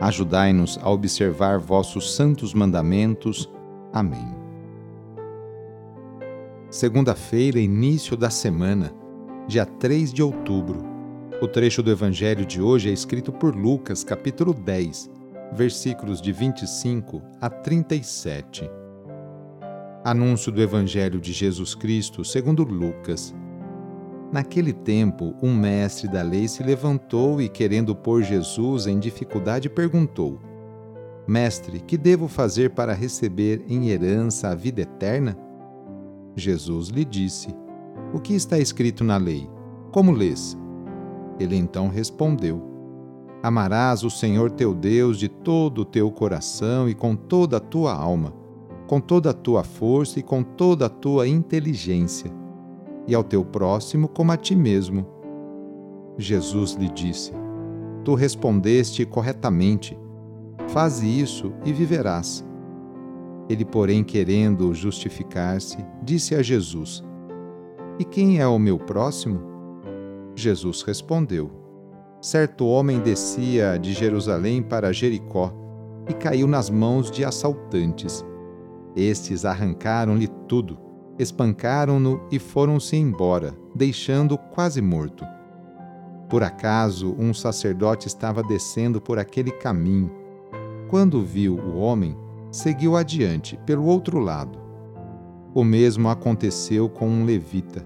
Ajudai-nos a observar vossos santos mandamentos. Amém. Segunda-feira, início da semana, dia 3 de outubro. O trecho do Evangelho de hoje é escrito por Lucas, capítulo 10, versículos de 25 a 37. Anúncio do Evangelho de Jesus Cristo segundo Lucas. Naquele tempo, um mestre da lei se levantou e, querendo pôr Jesus em dificuldade, perguntou: Mestre, que devo fazer para receber em herança a vida eterna? Jesus lhe disse: O que está escrito na lei? Como lês? Ele então respondeu: Amarás o Senhor teu Deus de todo o teu coração e com toda a tua alma, com toda a tua força e com toda a tua inteligência e ao teu próximo como a ti mesmo. Jesus lhe disse: Tu respondeste corretamente. Faze isso e viverás. Ele, porém, querendo justificar-se, disse a Jesus: E quem é o meu próximo? Jesus respondeu: Certo homem descia de Jerusalém para Jericó e caiu nas mãos de assaltantes. Estes arrancaram-lhe tudo espancaram-no e foram-se embora, deixando-o quase morto. Por acaso, um sacerdote estava descendo por aquele caminho. Quando viu o homem, seguiu adiante, pelo outro lado. O mesmo aconteceu com um levita.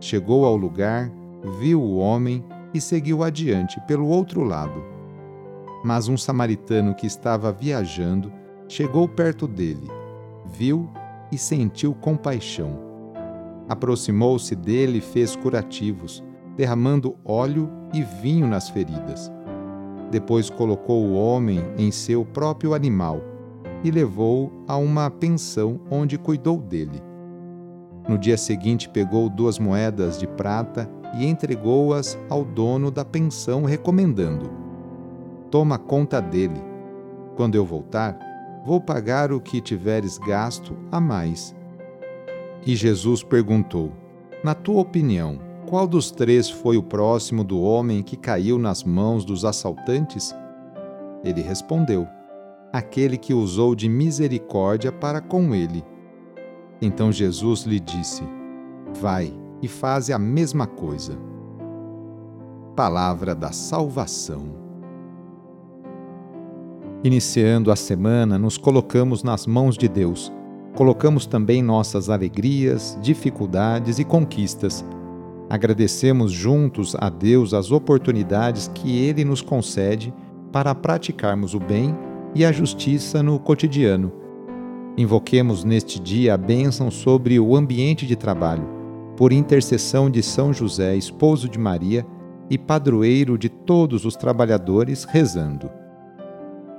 Chegou ao lugar, viu o homem e seguiu adiante, pelo outro lado. Mas um samaritano que estava viajando chegou perto dele, viu e sentiu compaixão. Aproximou-se dele e fez curativos, derramando óleo e vinho nas feridas. Depois colocou o homem em seu próprio animal e levou-o a uma pensão onde cuidou dele. No dia seguinte, pegou duas moedas de prata e entregou-as ao dono da pensão, recomendando: Toma conta dele. Quando eu voltar, vou pagar o que tiveres gasto a mais. E Jesus perguntou: Na tua opinião, qual dos três foi o próximo do homem que caiu nas mãos dos assaltantes? Ele respondeu: Aquele que usou de misericórdia para com ele. Então Jesus lhe disse: Vai e faze a mesma coisa. Palavra da Salvação. Iniciando a semana, nos colocamos nas mãos de Deus. Colocamos também nossas alegrias, dificuldades e conquistas. Agradecemos juntos a Deus as oportunidades que Ele nos concede para praticarmos o bem e a justiça no cotidiano. Invoquemos neste dia a bênção sobre o ambiente de trabalho, por intercessão de São José, esposo de Maria e padroeiro de todos os trabalhadores, rezando.